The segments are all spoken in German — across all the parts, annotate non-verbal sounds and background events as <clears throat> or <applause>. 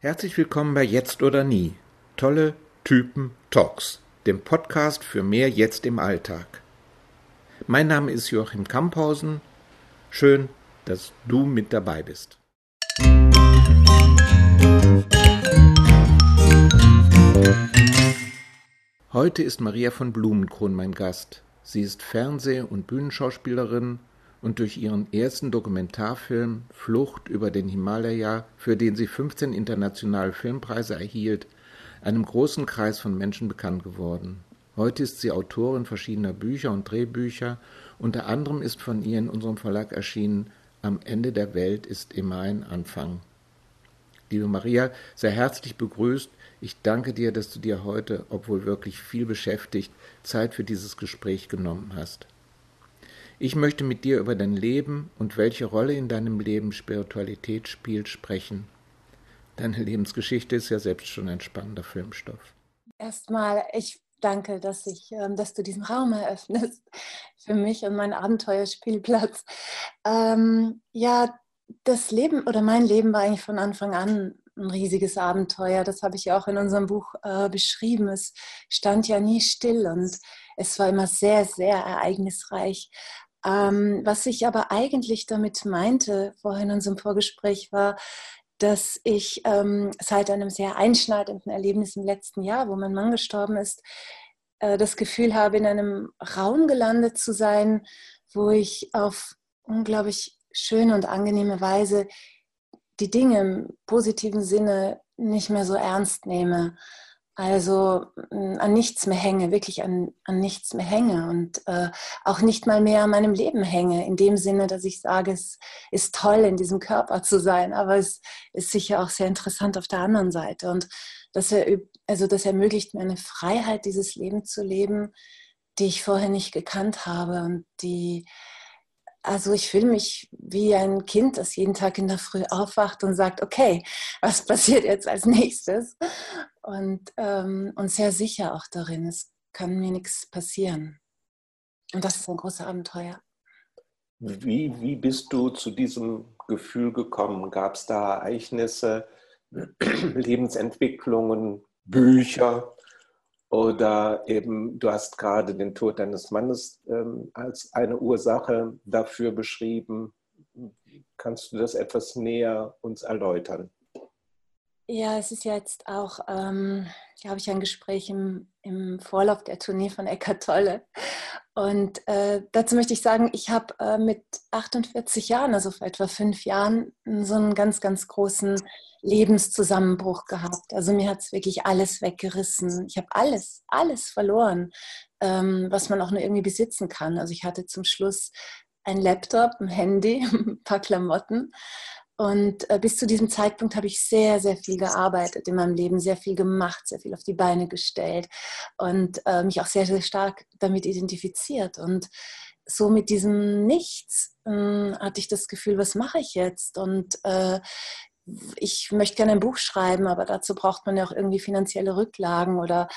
Herzlich willkommen bei Jetzt oder Nie. Tolle Typen Talks, dem Podcast für mehr Jetzt im Alltag. Mein Name ist Joachim Kamphausen. Schön, dass du mit dabei bist. Heute ist Maria von Blumenkron mein Gast. Sie ist Fernseh- und Bühnenschauspielerin und durch ihren ersten Dokumentarfilm Flucht über den Himalaya, für den sie 15 internationale Filmpreise erhielt, einem großen Kreis von Menschen bekannt geworden. Heute ist sie Autorin verschiedener Bücher und Drehbücher. Unter anderem ist von ihr in unserem Verlag erschienen Am Ende der Welt ist immer ein Anfang. Liebe Maria, sehr herzlich begrüßt. Ich danke dir, dass du dir heute, obwohl wirklich viel beschäftigt, Zeit für dieses Gespräch genommen hast. Ich möchte mit dir über dein Leben und welche Rolle in deinem Leben Spiritualität spielt sprechen. Deine Lebensgeschichte ist ja selbst schon ein spannender Filmstoff. Erstmal, ich danke, dass, ich, ähm, dass du diesen Raum eröffnest <laughs> für mich und meinen Abenteuerspielplatz. Ähm, ja, das Leben oder mein Leben war eigentlich von Anfang an ein riesiges Abenteuer. Das habe ich ja auch in unserem Buch äh, beschrieben. Es stand ja nie still und es war immer sehr, sehr ereignisreich. Ähm, was ich aber eigentlich damit meinte, vorhin in unserem Vorgespräch, war, dass ich ähm, seit einem sehr einschneidenden Erlebnis im letzten Jahr, wo mein Mann gestorben ist, äh, das Gefühl habe, in einem Raum gelandet zu sein, wo ich auf unglaublich schöne und angenehme Weise die Dinge im positiven Sinne nicht mehr so ernst nehme also mm, an nichts mehr hänge, wirklich an, an nichts mehr hänge und äh, auch nicht mal mehr an meinem Leben hänge, in dem Sinne, dass ich sage, es ist toll, in diesem Körper zu sein, aber es ist sicher auch sehr interessant auf der anderen Seite. Und das, also das ermöglicht mir eine Freiheit, dieses Leben zu leben, die ich vorher nicht gekannt habe und die also ich fühle mich wie ein Kind, das jeden Tag in der Früh aufwacht und sagt, okay, was passiert jetzt als nächstes? Und, ähm, und sehr sicher auch darin, es kann mir nichts passieren. Und das ist ein großes Abenteuer. Wie, wie bist du zu diesem Gefühl gekommen? Gab es da Ereignisse, <clears throat> Lebensentwicklungen, Bücher, oder eben, du hast gerade den Tod deines Mannes ähm, als eine Ursache dafür beschrieben. Kannst du das etwas näher uns erläutern? Ja, es ist jetzt auch, ähm, habe ich ein Gespräch im, im Vorlauf der Tournee von Eckart Tolle. Und äh, dazu möchte ich sagen, ich habe äh, mit 48 Jahren, also vor etwa fünf Jahren, so einen ganz, ganz großen Lebenszusammenbruch gehabt. Also mir hat es wirklich alles weggerissen. Ich habe alles, alles verloren, ähm, was man auch nur irgendwie besitzen kann. Also ich hatte zum Schluss ein Laptop, ein Handy, <laughs> ein paar Klamotten. Und äh, bis zu diesem Zeitpunkt habe ich sehr, sehr viel gearbeitet in meinem Leben, sehr viel gemacht, sehr viel auf die Beine gestellt und äh, mich auch sehr, sehr stark damit identifiziert. Und so mit diesem Nichts äh, hatte ich das Gefühl, was mache ich jetzt? Und äh, ich möchte gerne ein Buch schreiben, aber dazu braucht man ja auch irgendwie finanzielle Rücklagen oder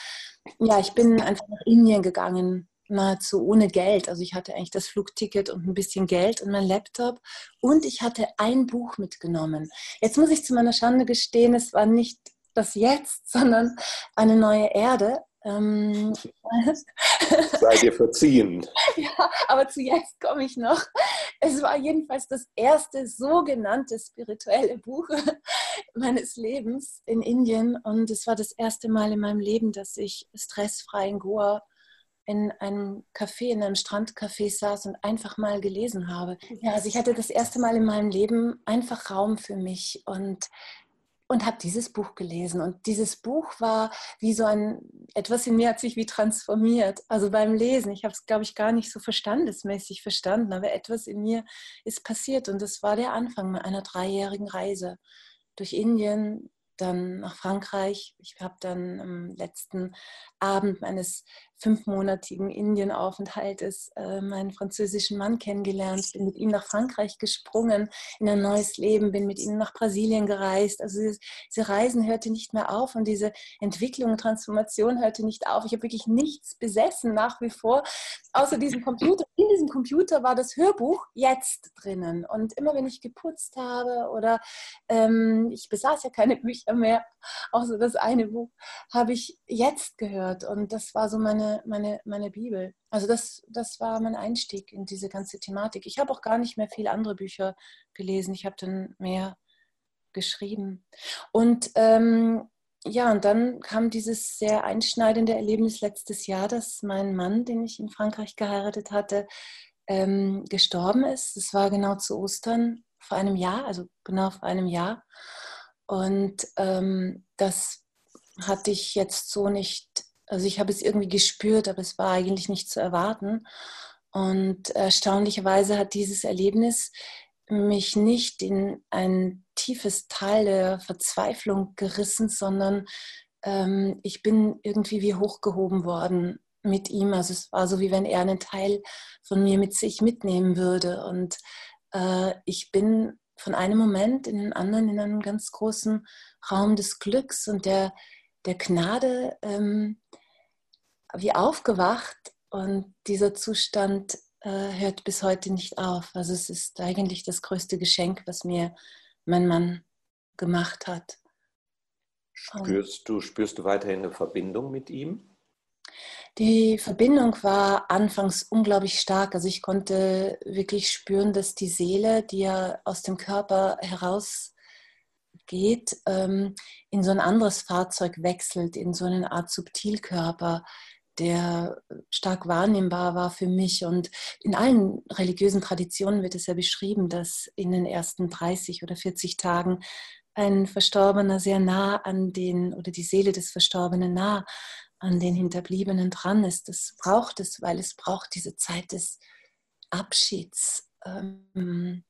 ja, ich bin einfach nach Indien gegangen nahezu ohne Geld. Also ich hatte eigentlich das Flugticket und ein bisschen Geld und mein Laptop und ich hatte ein Buch mitgenommen. Jetzt muss ich zu meiner Schande gestehen, es war nicht das Jetzt, sondern eine neue Erde. Ähm, <laughs> Sei dir verziehen. ja, aber zu jetzt komme ich noch. Es war jedenfalls das erste sogenannte spirituelle Buch <laughs> meines Lebens in Indien und es war das erste Mal in meinem Leben, dass ich stressfrei in Goa in einem Café, in einem Strandcafé saß und einfach mal gelesen habe. Ja, also ich hatte das erste Mal in meinem Leben einfach Raum für mich und und habe dieses Buch gelesen. Und dieses Buch war wie so ein, etwas in mir hat sich wie transformiert. Also beim Lesen, ich habe es, glaube ich, gar nicht so verstandesmäßig verstanden, aber etwas in mir ist passiert. Und das war der Anfang einer dreijährigen Reise durch Indien, dann nach Frankreich. Ich habe dann am letzten Abend meines fünfmonatigen Indienaufenthaltes äh, meinen französischen Mann kennengelernt, bin mit ihm nach Frankreich gesprungen in ein neues Leben, bin mit ihm nach Brasilien gereist. Also diese Reisen hörte nicht mehr auf und diese Entwicklung Transformation hörte nicht auf. Ich habe wirklich nichts besessen nach wie vor, außer diesem Computer. In diesem Computer war das Hörbuch jetzt drinnen. Und immer wenn ich geputzt habe oder ähm, ich besaß ja keine Bücher mehr, außer das eine Buch, habe ich jetzt gehört. Und das war so meine, meine, meine Bibel. Also das, das war mein Einstieg in diese ganze Thematik. Ich habe auch gar nicht mehr viele andere Bücher gelesen. Ich habe dann mehr geschrieben. Und ähm, ja, und dann kam dieses sehr einschneidende Erlebnis letztes Jahr, dass mein Mann, den ich in Frankreich geheiratet hatte, ähm, gestorben ist. Das war genau zu Ostern vor einem Jahr, also genau vor einem Jahr. Und ähm, das hatte ich jetzt so nicht, also ich habe es irgendwie gespürt, aber es war eigentlich nicht zu erwarten. Und erstaunlicherweise hat dieses Erlebnis mich nicht in ein tiefes Tal der Verzweiflung gerissen, sondern ähm, ich bin irgendwie wie hochgehoben worden mit ihm. Also es war so, wie wenn er einen Teil von mir mit sich mitnehmen würde. Und äh, ich bin von einem Moment in den anderen in einem ganz großen Raum des Glücks und der, der Gnade ähm, wie aufgewacht. Und dieser Zustand äh, hört bis heute nicht auf. Also es ist eigentlich das größte Geschenk, was mir mein Mann gemacht hat. Spürst du, spürst du weiterhin eine Verbindung mit ihm? Die Verbindung war anfangs unglaublich stark. Also ich konnte wirklich spüren, dass die Seele, die ja aus dem Körper herausgeht, ähm, in so ein anderes Fahrzeug wechselt, in so eine Art Subtilkörper, der stark wahrnehmbar war für mich. Und in allen religiösen Traditionen wird es ja beschrieben, dass in den ersten 30 oder 40 Tagen ein Verstorbener sehr nah an den, oder die Seele des Verstorbenen nah an den Hinterbliebenen dran ist. Das braucht es, weil es braucht diese Zeit des Abschieds. Ähm,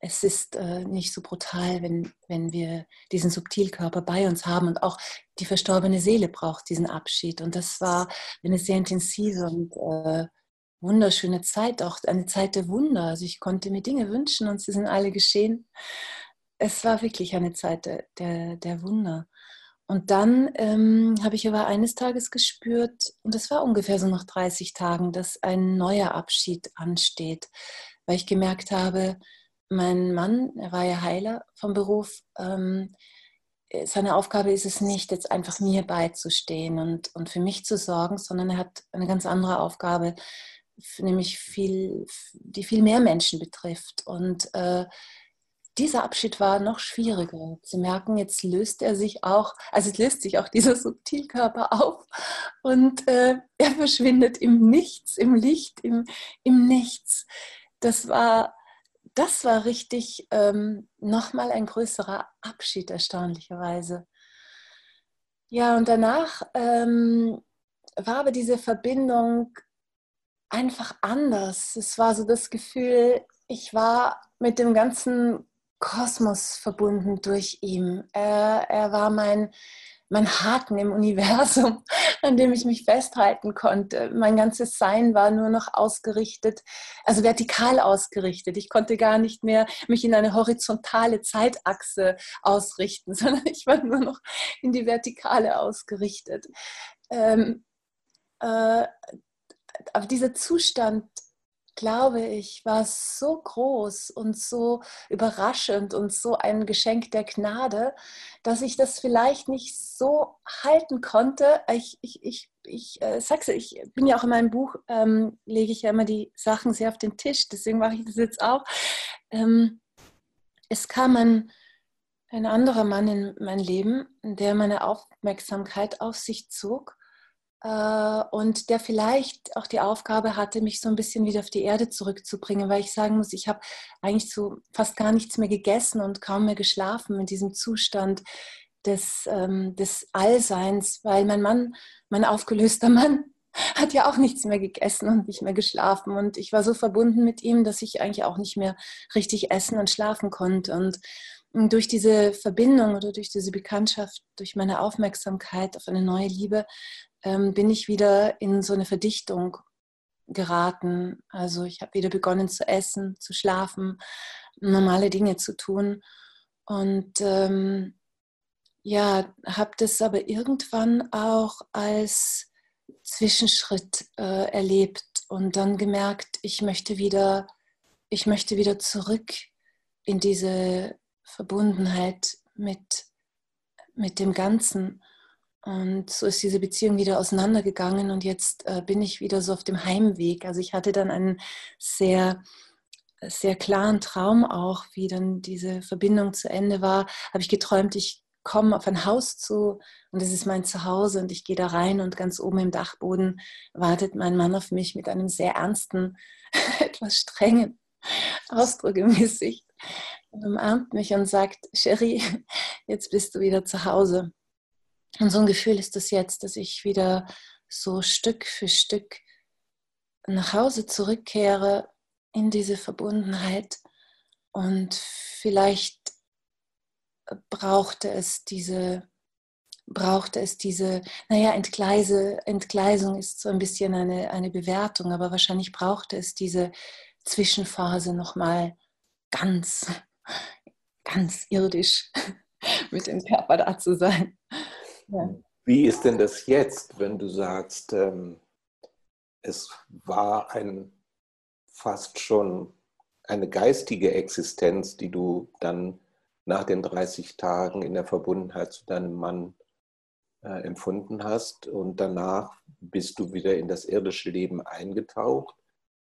es ist äh, nicht so brutal, wenn, wenn wir diesen Subtilkörper bei uns haben und auch die verstorbene Seele braucht diesen Abschied. Und das war eine sehr intensive und äh, wunderschöne Zeit, auch eine Zeit der Wunder. Also ich konnte mir Dinge wünschen und sie sind alle geschehen. Es war wirklich eine Zeit der, der, der Wunder. Und dann ähm, habe ich aber eines Tages gespürt, und das war ungefähr so nach 30 Tagen, dass ein neuer Abschied ansteht, weil ich gemerkt habe, mein Mann, er war ja Heiler vom Beruf, ähm, seine Aufgabe ist es nicht, jetzt einfach mir beizustehen und, und für mich zu sorgen, sondern er hat eine ganz andere Aufgabe, nämlich viel, die viel mehr Menschen betrifft. Und äh, dieser Abschied war noch schwieriger zu merken. Jetzt löst er sich auch, also löst sich auch dieser Subtilkörper auf und äh, er verschwindet im Nichts, im Licht, im, im Nichts. Das war das war richtig ähm, nochmal ein größerer Abschied, erstaunlicherweise. Ja, und danach ähm, war aber diese Verbindung einfach anders. Es war so das Gefühl, ich war mit dem ganzen Kosmos verbunden durch ihn. Er, er war mein, mein Haken im Universum, <laughs> an dem ich mich festhalten konnte. Mein ganzes Sein war nur noch ausgerichtet, also vertikal ausgerichtet. Ich konnte gar nicht mehr mich in eine horizontale Zeitachse ausrichten, <laughs> sondern ich war nur noch in die Vertikale ausgerichtet. Ähm, äh, aber dieser Zustand glaube ich, war so groß und so überraschend und so ein Geschenk der Gnade, dass ich das vielleicht nicht so halten konnte. Ich, ich, ich, ich äh, sag's, ich bin ja auch in meinem Buch, ähm, lege ich ja immer die Sachen sehr auf den Tisch, deswegen mache ich das jetzt auch. Ähm, es kam ein, ein anderer Mann in mein Leben, der meine Aufmerksamkeit auf sich zog und der vielleicht auch die Aufgabe hatte, mich so ein bisschen wieder auf die Erde zurückzubringen, weil ich sagen muss, ich habe eigentlich so fast gar nichts mehr gegessen und kaum mehr geschlafen in diesem Zustand des, ähm, des Allseins, weil mein Mann, mein aufgelöster <laughs> Mann, hat ja auch nichts mehr gegessen und nicht mehr geschlafen. Und ich war so verbunden mit ihm, dass ich eigentlich auch nicht mehr richtig essen und schlafen konnte. Und durch diese Verbindung oder durch diese Bekanntschaft, durch meine Aufmerksamkeit auf eine neue Liebe, ähm, bin ich wieder in so eine Verdichtung geraten. Also ich habe wieder begonnen zu essen, zu schlafen, normale Dinge zu tun. Und ähm, ja, habe das aber irgendwann auch als Zwischenschritt äh, erlebt und dann gemerkt, ich möchte wieder, ich möchte wieder zurück in diese Verbundenheit mit, mit dem Ganzen. Und so ist diese Beziehung wieder auseinandergegangen und jetzt äh, bin ich wieder so auf dem Heimweg. Also ich hatte dann einen sehr, sehr klaren Traum auch, wie dann diese Verbindung zu Ende war. Habe ich geträumt, ich komme auf ein Haus zu und es ist mein Zuhause und ich gehe da rein und ganz oben im Dachboden wartet mein Mann auf mich mit einem sehr ernsten, <laughs> etwas strengen Ausdruck im Gesicht und umarmt mich und sagt, Cherie, jetzt bist du wieder zu Hause. Und so ein Gefühl ist es das jetzt, dass ich wieder so Stück für Stück nach Hause zurückkehre in diese Verbundenheit. Und vielleicht brauchte es diese, brauchte es diese, naja, Entgleise, Entgleisung ist so ein bisschen eine, eine Bewertung, aber wahrscheinlich brauchte es diese Zwischenphase nochmal ganz, ganz irdisch <laughs> mit dem Körper da zu sein. Wie ist denn das jetzt, wenn du sagst, ähm, es war ein fast schon eine geistige Existenz, die du dann nach den 30 Tagen in der Verbundenheit zu deinem Mann äh, empfunden hast und danach bist du wieder in das irdische Leben eingetaucht.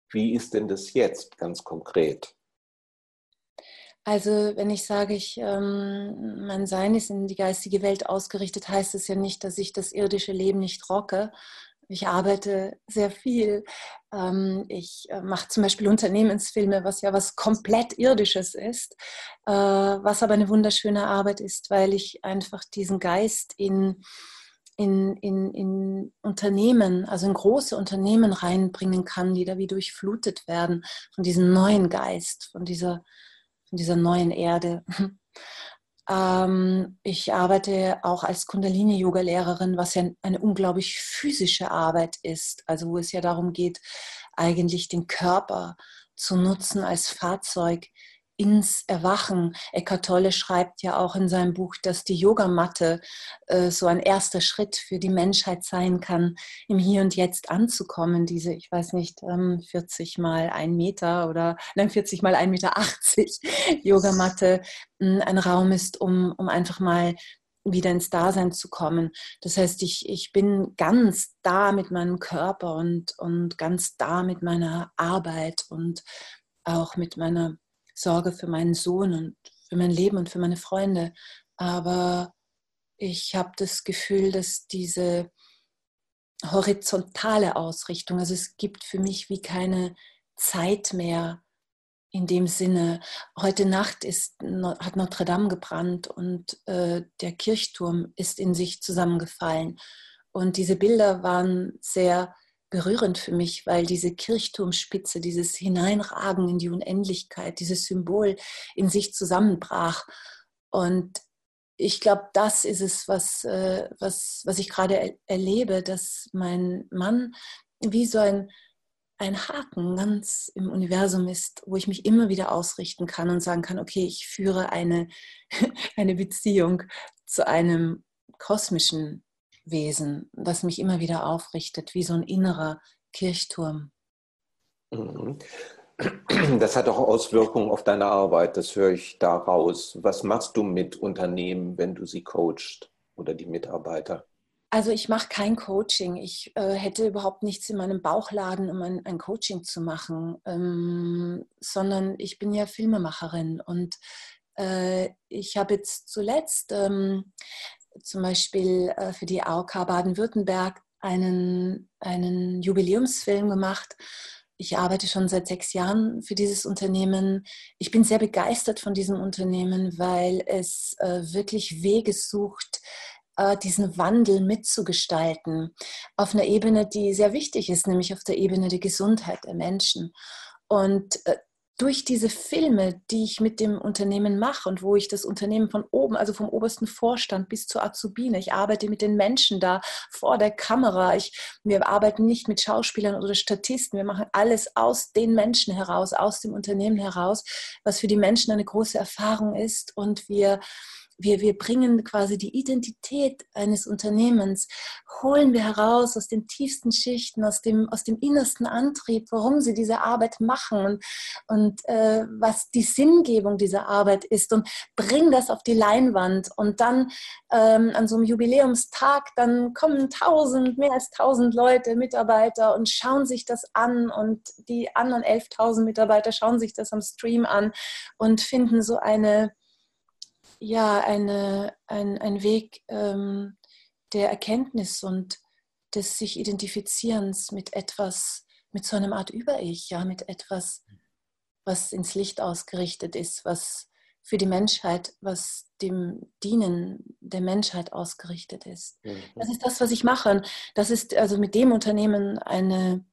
Wie ist denn das jetzt ganz konkret? Also wenn ich sage, ich, ähm, mein Sein ist in die geistige Welt ausgerichtet, heißt es ja nicht, dass ich das irdische Leben nicht rocke. Ich arbeite sehr viel. Ähm, ich äh, mache zum Beispiel Unternehmensfilme, was ja was komplett irdisches ist, äh, was aber eine wunderschöne Arbeit ist, weil ich einfach diesen Geist in, in, in, in Unternehmen, also in große Unternehmen reinbringen kann, die da wie durchflutet werden von diesem neuen Geist, von dieser in dieser neuen Erde. <laughs> Ähm, ich arbeite auch als Kundalini-Yoga-Lehrerin, was ja eine unglaublich physische Arbeit ist, also wo es ja darum geht, eigentlich den Körper zu nutzen als Fahrzeug ins Erwachen. Eckhart Tolle schreibt ja auch in seinem Buch, dass die Yogamatte äh, so ein erster Schritt für die Menschheit sein kann, im Hier und Jetzt anzukommen. Diese, ich weiß nicht, ähm, 40 mal ein Meter oder nein, 40 mal 1,80 Meter 80 <laughs> Yogamatte äh, ein Raum ist, um, um einfach mal wieder ins Dasein zu kommen. Das heißt, ich, ich bin ganz da mit meinem Körper und, und ganz da mit meiner Arbeit und auch mit meiner Sorge für meinen Sohn und für mein Leben und für meine Freunde. Aber ich habe das Gefühl, dass diese horizontale Ausrichtung, also es gibt für mich wie keine Zeit mehr in dem Sinne. Heute Nacht ist, hat Notre Dame gebrannt und äh, der Kirchturm ist in sich zusammengefallen. Und diese Bilder waren sehr berührend für mich, weil diese Kirchturmspitze, dieses Hineinragen in die Unendlichkeit, dieses Symbol in sich zusammenbrach. Und ich glaube, das ist es, was, äh, was, was ich gerade erlebe, dass mein Mann wie so ein, ein Haken ganz im Universum ist, wo ich mich immer wieder ausrichten kann und sagen kann, okay, ich führe eine, <laughs> eine Beziehung zu einem kosmischen Wesen, das mich immer wieder aufrichtet, wie so ein innerer Kirchturm. Mhm. Das hat auch Auswirkungen auf deine Arbeit, das höre ich daraus. Was machst du mit Unternehmen, wenn du sie coachst oder die Mitarbeiter? Also ich mache kein Coaching. Ich äh, hätte überhaupt nichts in meinem Bauchladen, um ein, ein Coaching zu machen, ähm, sondern ich bin ja Filmemacherin und äh, ich habe jetzt zuletzt ähm, zum Beispiel äh, für die AOK Baden-Württemberg einen, einen Jubiläumsfilm gemacht. Ich arbeite schon seit sechs Jahren für dieses Unternehmen. Ich bin sehr begeistert von diesem Unternehmen, weil es äh, wirklich Wege sucht, äh, diesen Wandel mitzugestalten auf einer Ebene, die sehr wichtig ist, nämlich auf der Ebene der Gesundheit der Menschen. Und durch diese Filme, die ich mit dem Unternehmen mache und wo ich das Unternehmen von oben, also vom obersten Vorstand bis zur Azubine, ich arbeite mit den Menschen da vor der Kamera. Ich, wir arbeiten nicht mit Schauspielern oder Statisten. Wir machen alles aus den Menschen heraus, aus dem Unternehmen heraus, was für die Menschen eine große Erfahrung ist. Und wir wir, wir bringen quasi die Identität eines Unternehmens, holen wir heraus aus den tiefsten Schichten, aus dem, aus dem innersten Antrieb, warum sie diese Arbeit machen und, und äh, was die Sinngebung dieser Arbeit ist und bringen das auf die Leinwand. Und dann ähm, an so einem Jubiläumstag, dann kommen tausend, mehr als tausend Leute, Mitarbeiter und schauen sich das an und die anderen 11.000 Mitarbeiter schauen sich das am Stream an und finden so eine ja eine, ein, ein Weg ähm, der Erkenntnis und des sich Identifizierens mit etwas, mit so einer Art Über-Ich, ja, mit etwas, was ins Licht ausgerichtet ist, was für die Menschheit, was dem Dienen der Menschheit ausgerichtet ist. Das ist das, was ich mache. Das ist also mit dem Unternehmen eine,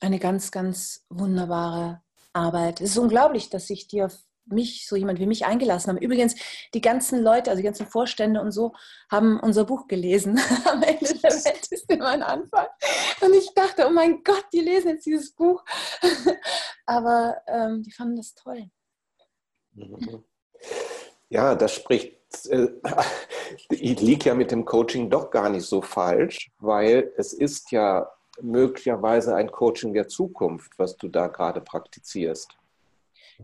eine ganz, ganz wunderbare Arbeit. Es ist unglaublich, dass ich dir mich, so jemand wie mich eingelassen haben. Übrigens, die ganzen Leute, also die ganzen Vorstände und so, haben unser Buch gelesen. <laughs> Am Ende der Welt ist immer ein Anfang. Und ich dachte, oh mein Gott, die lesen jetzt dieses Buch. <laughs> Aber ähm, die fanden das toll. Ja, das spricht, äh, <laughs> ich liege ja mit dem Coaching doch gar nicht so falsch, weil es ist ja möglicherweise ein Coaching der Zukunft, was du da gerade praktizierst.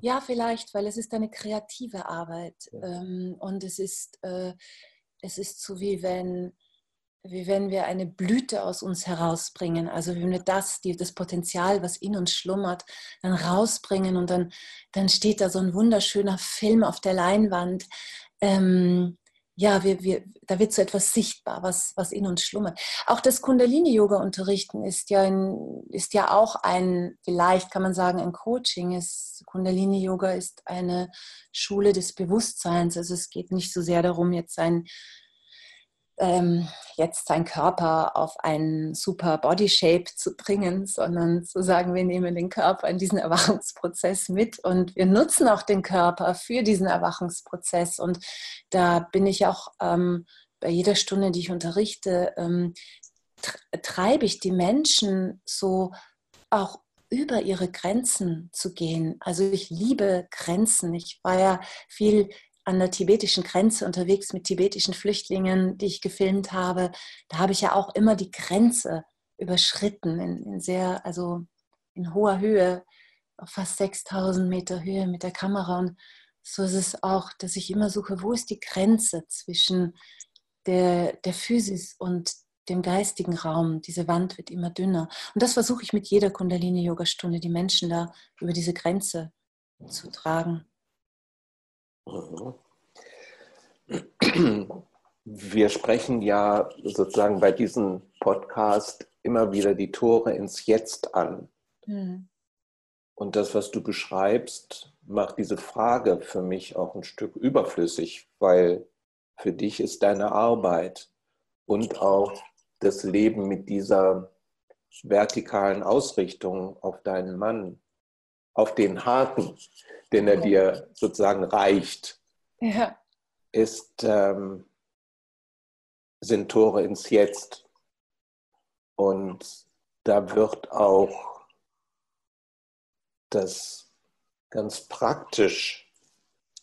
Ja, vielleicht, weil es ist eine kreative Arbeit ähm, und es ist, äh, es ist so wie wenn, wie wenn wir eine Blüte aus uns herausbringen. Also wenn wir das, die, das Potenzial, was in uns schlummert, dann rausbringen und dann, dann steht da so ein wunderschöner Film auf der Leinwand. Ähm, ja, wir, wir, da wird so etwas sichtbar, was, was in uns schlummert. Auch das Kundalini-Yoga-Unterrichten ist, ja ist ja auch ein, vielleicht kann man sagen, ein Coaching. Kundalini-Yoga ist eine Schule des Bewusstseins. Also es geht nicht so sehr darum, jetzt sein ähm, jetzt seinen Körper auf einen super Body Shape zu bringen, sondern zu sagen, wir nehmen den Körper in diesen Erwachungsprozess mit und wir nutzen auch den Körper für diesen Erwachungsprozess. Und da bin ich auch ähm, bei jeder Stunde, die ich unterrichte, ähm, treibe ich die Menschen so auch über ihre Grenzen zu gehen. Also ich liebe Grenzen. Ich war ja viel an der tibetischen Grenze unterwegs mit tibetischen Flüchtlingen, die ich gefilmt habe, da habe ich ja auch immer die Grenze überschritten in, in sehr, also in hoher Höhe, auf fast 6000 Meter Höhe mit der Kamera. Und so ist es auch, dass ich immer suche, wo ist die Grenze zwischen der, der Physis und dem geistigen Raum. Diese Wand wird immer dünner. Und das versuche ich mit jeder Kundalini-Yoga-Stunde, die Menschen da über diese Grenze zu tragen. Wir sprechen ja sozusagen bei diesem Podcast immer wieder die Tore ins Jetzt an. Mhm. Und das, was du beschreibst, macht diese Frage für mich auch ein Stück überflüssig, weil für dich ist deine Arbeit und auch das Leben mit dieser vertikalen Ausrichtung auf deinen Mann, auf den Haken, den er dir sozusagen reicht, ja. ist, ähm, sind Tore ins Jetzt. Und da wird auch das ganz praktisch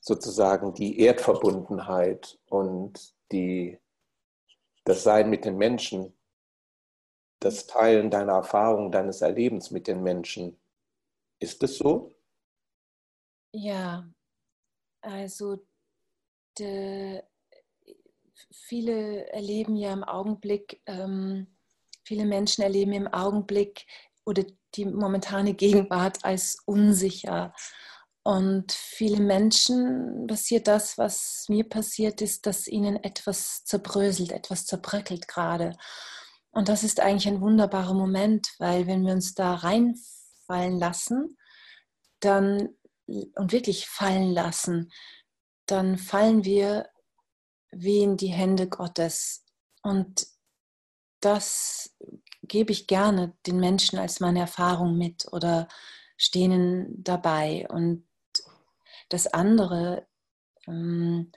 sozusagen die Erdverbundenheit und die, das Sein mit den Menschen, das Teilen deiner Erfahrung, deines Erlebens mit den Menschen. Ist es so? Ja, also de, viele erleben ja im Augenblick, ähm, viele Menschen erleben im Augenblick oder die momentane Gegenwart als unsicher. Und viele Menschen passiert das, was mir passiert ist, dass ihnen etwas zerbröselt, etwas zerbröckelt gerade. Und das ist eigentlich ein wunderbarer Moment, weil wenn wir uns da reinfallen lassen, dann und wirklich fallen lassen, dann fallen wir wie in die Hände Gottes. Und das gebe ich gerne den Menschen als meine Erfahrung mit oder stehen dabei. Und das andere ähm,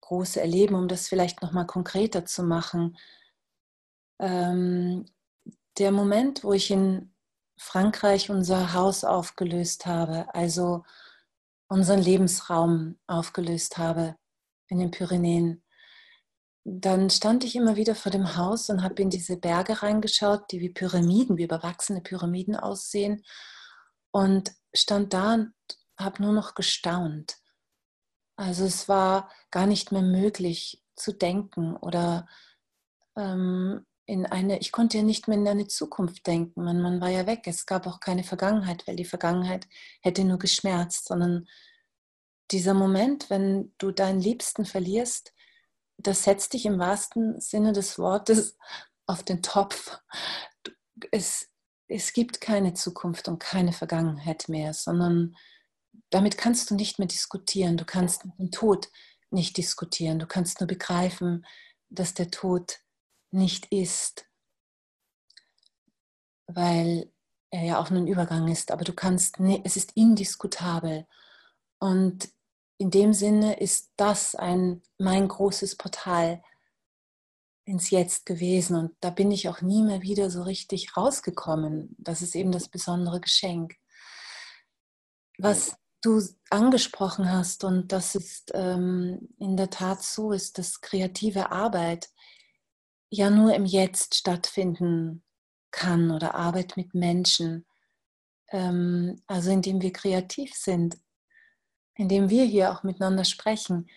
große Erleben, um das vielleicht nochmal konkreter zu machen, ähm, der Moment, wo ich in Frankreich unser Haus aufgelöst habe, also unseren Lebensraum aufgelöst habe in den Pyrenäen, dann stand ich immer wieder vor dem Haus und habe in diese Berge reingeschaut, die wie Pyramiden, wie überwachsene Pyramiden aussehen und stand da und habe nur noch gestaunt. Also es war gar nicht mehr möglich zu denken oder ähm, in eine, ich konnte ja nicht mehr in eine Zukunft denken. Man, man war ja weg. Es gab auch keine Vergangenheit, weil die Vergangenheit hätte nur geschmerzt, sondern dieser Moment, wenn du deinen Liebsten verlierst, das setzt dich im wahrsten Sinne des Wortes auf den Topf. Es, es gibt keine Zukunft und keine Vergangenheit mehr, sondern damit kannst du nicht mehr diskutieren. Du kannst mit dem Tod nicht diskutieren. Du kannst nur begreifen, dass der Tod nicht ist, weil er ja auch nur ein Übergang ist. Aber du kannst, es ist indiskutabel. Und in dem Sinne ist das ein, mein großes Portal ins Jetzt gewesen. Und da bin ich auch nie mehr wieder so richtig rausgekommen. Das ist eben das besondere Geschenk. Was du angesprochen hast, und das ist ähm, in der Tat so, ist, dass kreative Arbeit ja nur im Jetzt stattfinden kann oder Arbeit mit Menschen. Ähm, also indem wir kreativ sind, indem wir hier auch miteinander sprechen,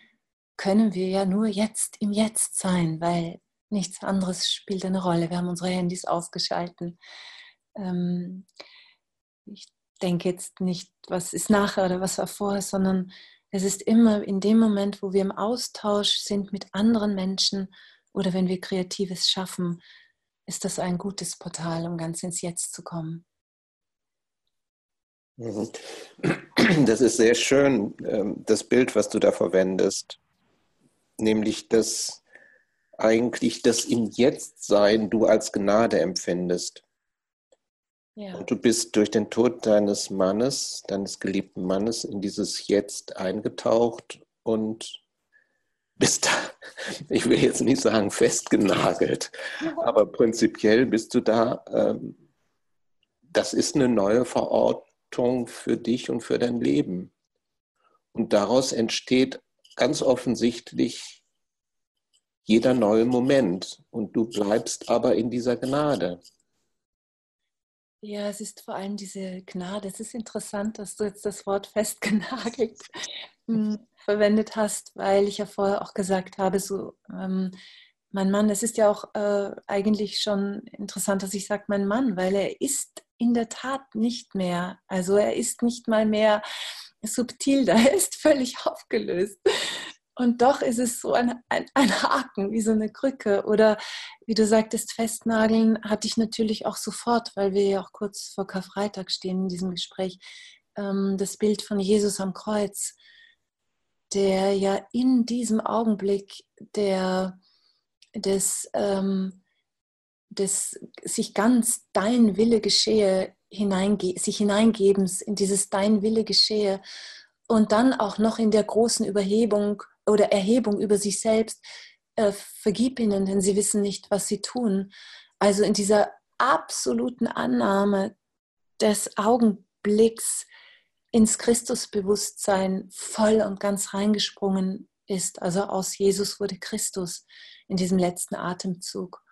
können wir ja nur jetzt im Jetzt sein, weil nichts anderes spielt eine Rolle. Wir haben unsere Handys ausgeschalten. Ähm, ich denke jetzt nicht, was ist nachher oder was war vorher, sondern es ist immer in dem Moment, wo wir im Austausch sind mit anderen Menschen oder wenn wir Kreatives schaffen, ist das ein gutes Portal, um ganz ins Jetzt zu kommen. Das ist sehr schön, ähm, das Bild, was du da verwendest, nämlich dass eigentlich das im Jetztsein du als Gnade empfindest. Ja. Und du bist durch den Tod deines Mannes, deines geliebten Mannes, in dieses Jetzt eingetaucht und bist da, ich will jetzt nicht sagen festgenagelt, aber prinzipiell bist du da, ähm, das ist eine neue Verortung für dich und für dein Leben. Und daraus entsteht ganz offensichtlich jeder neue Moment und du bleibst aber in dieser Gnade. Ja, es ist vor allem diese Gnade. Es ist interessant, dass du jetzt das Wort festgenagelt <laughs> hm, verwendet hast, weil ich ja vorher auch gesagt habe, so ähm, mein Mann, es ist ja auch äh, eigentlich schon interessant, dass ich sage mein Mann, weil er ist in der Tat nicht mehr, also er ist nicht mal mehr subtil, <laughs> da ist völlig aufgelöst. Und doch ist es so ein, ein, ein, Haken, wie so eine Krücke. Oder wie du sagtest, Festnageln hatte ich natürlich auch sofort, weil wir ja auch kurz vor Karfreitag stehen in diesem Gespräch, ähm, das Bild von Jesus am Kreuz, der ja in diesem Augenblick der, des, ähm, des sich ganz dein Wille geschehe, hineinge sich hineingebens in dieses dein Wille geschehe und dann auch noch in der großen Überhebung oder Erhebung über sich selbst, äh, vergib ihnen, denn sie wissen nicht, was sie tun. Also in dieser absoluten Annahme des Augenblicks ins Christusbewusstsein voll und ganz reingesprungen ist. Also aus Jesus wurde Christus in diesem letzten Atemzug.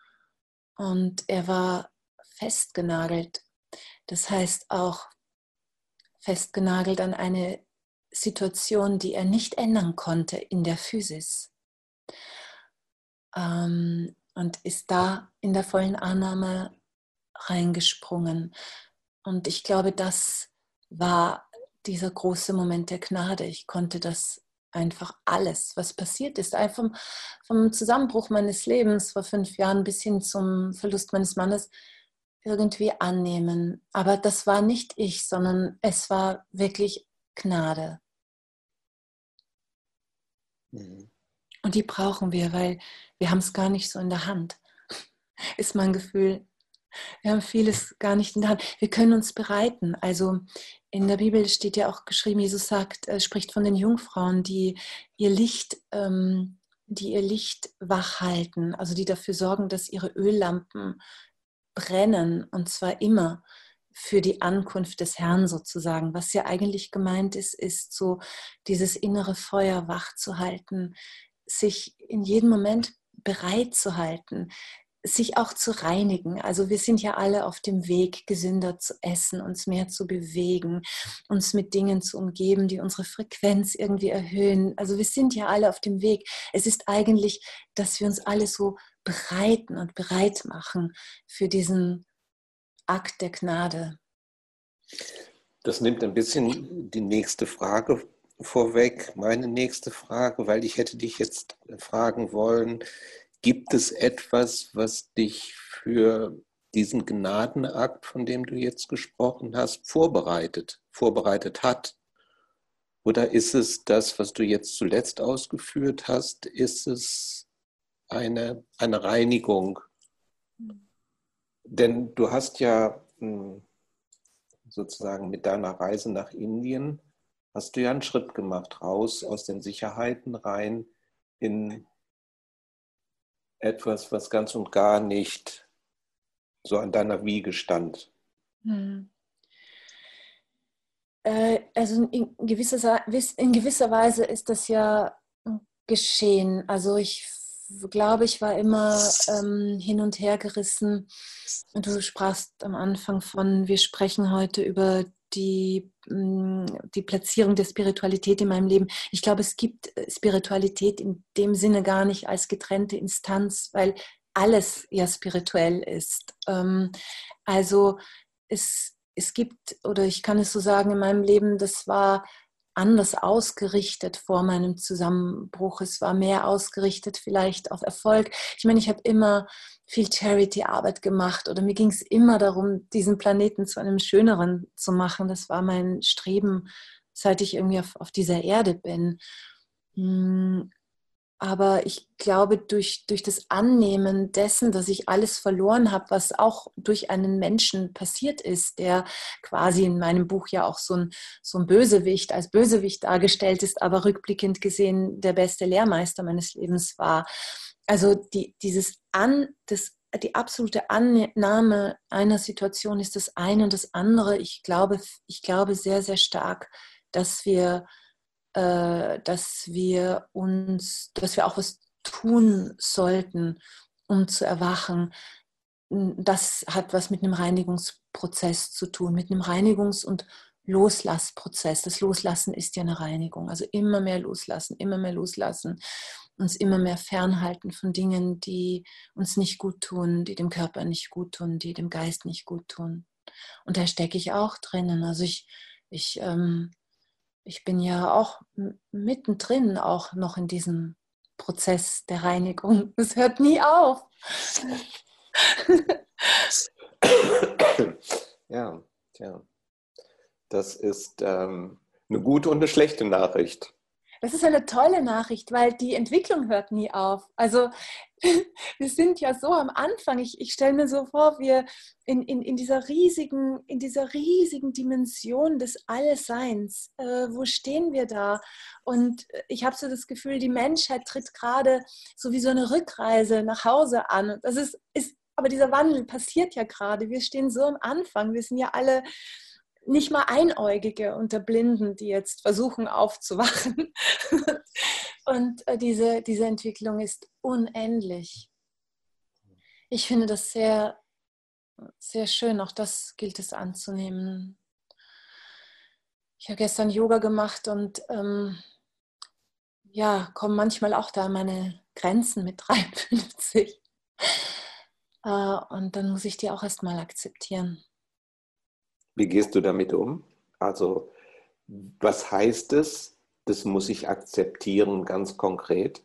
Und er war festgenagelt. Das heißt auch festgenagelt an eine Situation, die er nicht ändern konnte in der Physis. Ähm, und ist da in der vollen Annahme reingesprungen. Und ich glaube, das war dieser große Moment der Gnade. Ich konnte das einfach alles, was passiert ist, einfach vom, vom Zusammenbruch meines Lebens vor fünf Jahren bis hin zum Verlust meines Mannes, irgendwie annehmen. Aber das war nicht ich, sondern es war wirklich Gnade. Mhm. Und die brauchen wir, weil wir haben es gar nicht so in der Hand, <laughs> ist mein Gefühl. Wir haben vieles gar nicht in der Hand. Wir können uns bereiten. Also in der Bibel steht ja auch geschrieben, Jesus sagt, äh, spricht von den Jungfrauen, die ihr Licht, ähm, die ihr Licht wach halten, also die dafür sorgen, dass ihre Öllampen brennen und zwar immer für die Ankunft des Herrn sozusagen. Was ja eigentlich gemeint ist, ist so dieses innere Feuer wach zu halten, sich in jedem Moment bereit zu halten, sich auch zu reinigen. Also wir sind ja alle auf dem Weg, gesünder zu essen, uns mehr zu bewegen, uns mit Dingen zu umgeben, die unsere Frequenz irgendwie erhöhen. Also wir sind ja alle auf dem Weg. Es ist eigentlich, dass wir uns alle so bereiten und bereit machen für diesen Akt der Gnade. Das nimmt ein bisschen die nächste Frage vorweg, meine nächste Frage, weil ich hätte dich jetzt fragen wollen, gibt es etwas, was dich für diesen Gnadenakt, von dem du jetzt gesprochen hast, vorbereitet, vorbereitet hat? Oder ist es das, was du jetzt zuletzt ausgeführt hast, ist es eine, eine Reinigung? Denn du hast ja hm, sozusagen mit deiner Reise nach Indien, hast du ja einen Schritt gemacht, raus aus den Sicherheiten rein in etwas, was ganz und gar nicht so an deiner Wiege stand. Hm. Äh, also in gewisser, in gewisser Weise ist das ja geschehen. Also ich glaube, ich war immer ähm, hin und her gerissen. Du sprachst am Anfang von, wir sprechen heute über die, mm, die Platzierung der Spiritualität in meinem Leben. Ich glaube, es gibt Spiritualität in dem Sinne gar nicht als getrennte Instanz, weil alles ja spirituell ist. Ähm, also es, es gibt, oder ich kann es so sagen, in meinem Leben, das war anders ausgerichtet vor meinem Zusammenbruch. Es war mehr ausgerichtet vielleicht auf Erfolg. Ich meine, ich habe immer viel Charity-Arbeit gemacht oder mir ging es immer darum, diesen Planeten zu einem schöneren zu machen. Das war mein Streben, seit ich irgendwie auf, auf dieser Erde bin. Aber ich glaube, durch, durch das Annehmen dessen, dass ich alles verloren habe, was auch durch einen Menschen passiert ist, der quasi in meinem Buch ja auch so ein, so ein Bösewicht, als Bösewicht dargestellt ist, aber rückblickend gesehen der beste Lehrmeister meines Lebens war. Also die, dieses An, das, die absolute Annahme einer Situation ist das eine und das andere. Ich glaube, ich glaube sehr, sehr stark, dass wir äh, dass wir uns, dass wir auch was tun sollten, um zu erwachen. Das hat was mit einem Reinigungsprozess zu tun, mit einem Reinigungs- und Loslassprozess. Das Loslassen ist ja eine Reinigung. Also immer mehr loslassen, immer mehr loslassen, uns immer mehr fernhalten von Dingen, die uns nicht gut tun, die dem Körper nicht gut tun, die dem Geist nicht gut tun. Und da stecke ich auch drinnen. Also ich, ich ähm, ich bin ja auch mittendrin auch noch in diesem Prozess der Reinigung. <laughs> Es hört nie auf. Ja, ja. Das ist ähm, eine gute und eine schlechte Nachricht. Das ist eine tolle Nachricht, weil die Entwicklung hört nie auf. Also <laughs> wir sind ja so am Anfang. Ich, ich stelle mir so vor, wir in, in, in, dieser riesigen, in dieser riesigen Dimension des Allseins, äh, wo stehen wir da? Und ich habe so das Gefühl, die Menschheit tritt gerade so wie so eine Rückreise nach Hause an. das ist, ist aber dieser Wandel passiert ja gerade. Wir stehen so am Anfang. Wir sind ja alle nicht mal Einäugige unter Blinden, die jetzt versuchen aufzuwachen. <laughs> Und äh, diese, diese Entwicklung ist unendlich. Ich finde das sehr, sehr schön. Auch das gilt es anzunehmen. Ich habe gestern Yoga gemacht und ähm, ja, komme manchmal auch da meine Grenzen mit <laughs> 53. Äh, und dann muss ich die auch erstmal akzeptieren. Wie gehst du damit um? Also, was heißt es? Das muss ich akzeptieren, ganz konkret.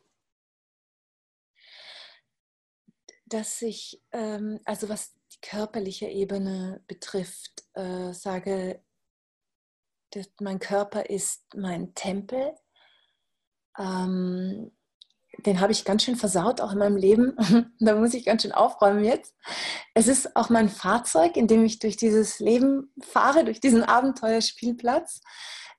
Dass ich, ähm, also was die körperliche Ebene betrifft, äh, sage, mein Körper ist mein Tempel. Ähm, den habe ich ganz schön versaut, auch in meinem Leben. <laughs> da muss ich ganz schön aufräumen jetzt. Es ist auch mein Fahrzeug, in dem ich durch dieses Leben fahre, durch diesen Abenteuerspielplatz.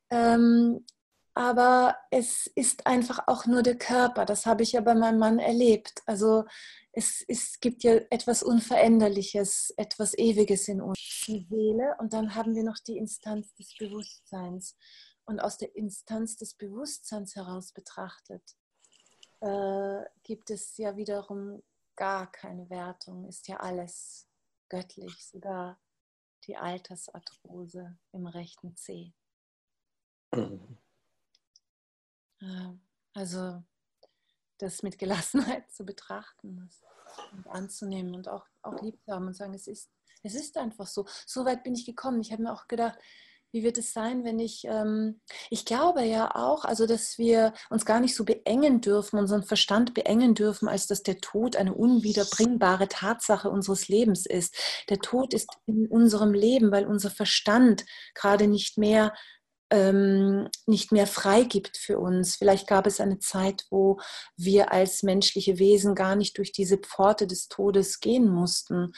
Ähm, aber es ist einfach auch nur der Körper. Das habe ich ja bei meinem Mann erlebt. Also es, es gibt ja etwas Unveränderliches, etwas Ewiges in uns, die Seele. Und dann haben wir noch die Instanz des Bewusstseins. Und aus der Instanz des Bewusstseins heraus betrachtet, äh, gibt es ja wiederum gar keine Wertung, ist ja alles göttlich, sogar die Altersarthrose im rechten Zeh. Mhm. Äh, also das mit Gelassenheit zu betrachten und anzunehmen und auch, auch lieb zu haben und sagen, es ist, es ist einfach so. So weit bin ich gekommen. Ich habe mir auch gedacht, wie wird es sein, wenn ich, ähm, ich glaube ja auch, also dass wir uns gar nicht so beengen dürfen, unseren Verstand beengen dürfen, als dass der Tod eine unwiederbringbare Tatsache unseres Lebens ist. Der Tod ist in unserem Leben, weil unser Verstand gerade nicht mehr ähm, nicht mehr freigibt für uns. Vielleicht gab es eine Zeit, wo wir als menschliche Wesen gar nicht durch diese Pforte des Todes gehen mussten.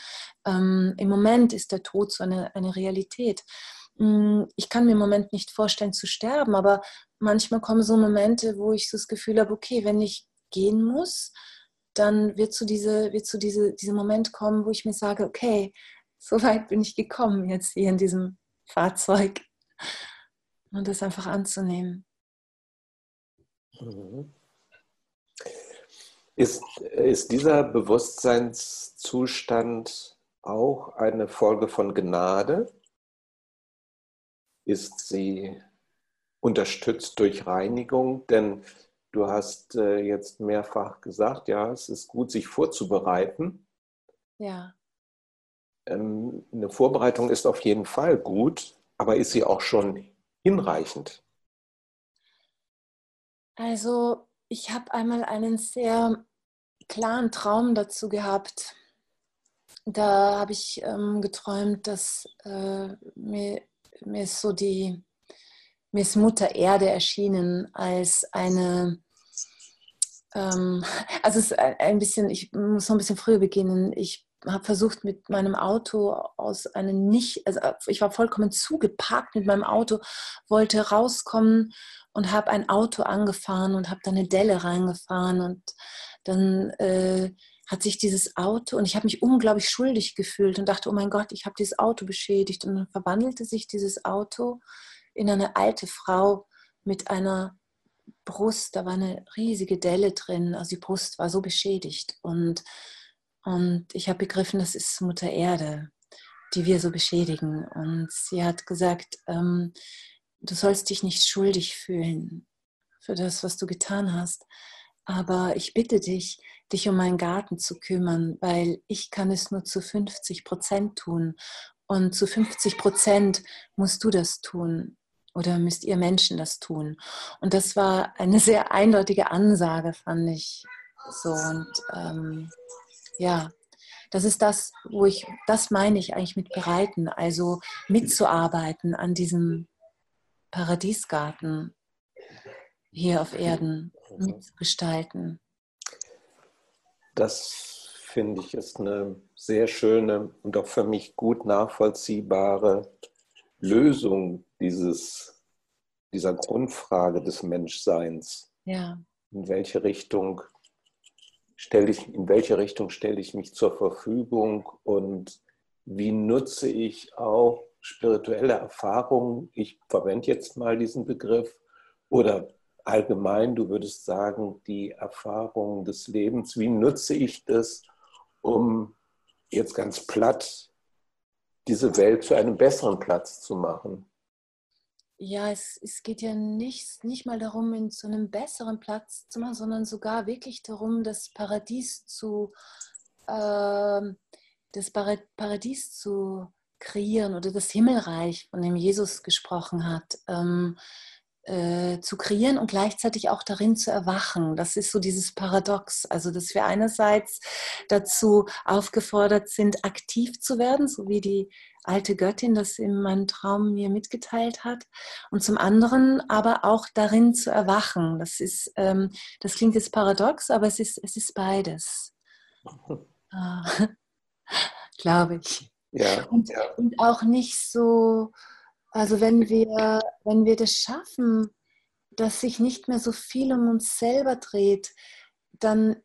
Ähm, Im Moment ist der Tod so eine, eine Realität. Mm, ich kann mir im Moment nicht vorstellen zu sterben, aber manchmal kommen so Momente, wo ich so das Gefühl habe, okay, wenn ich gehen muss, dann wird so diese, wird so diese, dieser Moment kommen, wo ich mir sage, okay, <laughs> so weit bin ich gekommen jetzt hier in diesem Fahrzeug und das einfach anzunehmen. Mhm. Ist, ist dieser Bewusstseinszustand auch eine Folge von Gnade? Ist sie unterstützt durch Reinigung? Denn du hast äh, jetzt mehrfach gesagt, ja, es ist gut, sich vorzubereiten. Ja. Ähm, eine Vorbereitung ist auf jeden Fall gut, aber ist sie auch schon hinreichend? Also ich habe einmal einen sehr klaren Traum dazu gehabt. Da habe ich ähm, geträumt, dass äh, mir, mir ist so die mir ist Mutter Erde erschienen als eine ähm, also es ist ein bisschen, ich muss noch ein bisschen früher beginnen. Ich habe versucht mit meinem Auto aus einem nicht, also ich war vollkommen zugeparkt mit meinem Auto, wollte rauskommen und habe ein Auto angefahren und habe da eine Delle reingefahren und dann äh, hat sich dieses Auto und ich habe mich unglaublich schuldig gefühlt und dachte, oh mein Gott, ich habe dieses Auto beschädigt und dann verwandelte sich dieses Auto in eine alte Frau mit einer Brust, da war eine riesige Delle drin, also die Brust war so beschädigt und und ich habe begriffen, das ist Mutter Erde, die wir so beschädigen. Und sie hat gesagt, ähm, du sollst dich nicht schuldig fühlen für das, was du getan hast. Aber ich bitte dich, dich um meinen Garten zu kümmern, weil ich kann es nur zu 50 Prozent tun. Und zu 50 Prozent musst du das tun oder müsst ihr Menschen das tun. Und das war eine <laughs> sehr eindeutige Ansage, fand ich so. Und ähm, ja, das ist das, wo ich, das meine ich eigentlich mit bereiten, also mitzuarbeiten an diesem Paradiesgarten hier auf Erden, mitzugestalten. Das finde ich ist eine sehr schöne und auch für mich gut nachvollziehbare Lösung dieses, dieser Grundfrage des Menschseins. Ja. In welche Richtung stelle ich, in welche Richtung stelle ich mich zur Verfügung und wie nutze ich auch spirituelle Erfahrungen. Ich verwende jetzt mal diesen Begriff oder allgemein, du würdest sagen, die Erfahrungen des Lebens. Wie nutze ich das, um jetzt ganz platt diese Welt zu einem besseren Platz zu machen? ja, es, es geht ja nicht, nicht mal darum, in zu einem besseren Platz zu machen, sondern sogar wirklich darum, das Paradies zu, äh, das Paradies zu kreieren oder das Himmelreich, von dem Jesus gesprochen hat. Ähm, äh, zu kreieren und gleichzeitig auch darin zu erwachen. Das ist so dieses Paradox. Also, dass wir einerseits dazu aufgefordert sind, aktiv zu werden, so wie die alte Göttin das in meinem Traum mir mitgeteilt hat. Und zum anderen aber auch darin zu erwachen. Das ist, ähm, das klingt jetzt paradox, aber es ist, es ist beides. äh, <laughs> <laughs> Glaube ich. Ja, und, ja. und auch nicht so also wenn wir, wenn wir das schaffen, dass sich nicht mehr so viel um uns selber dreht, dann,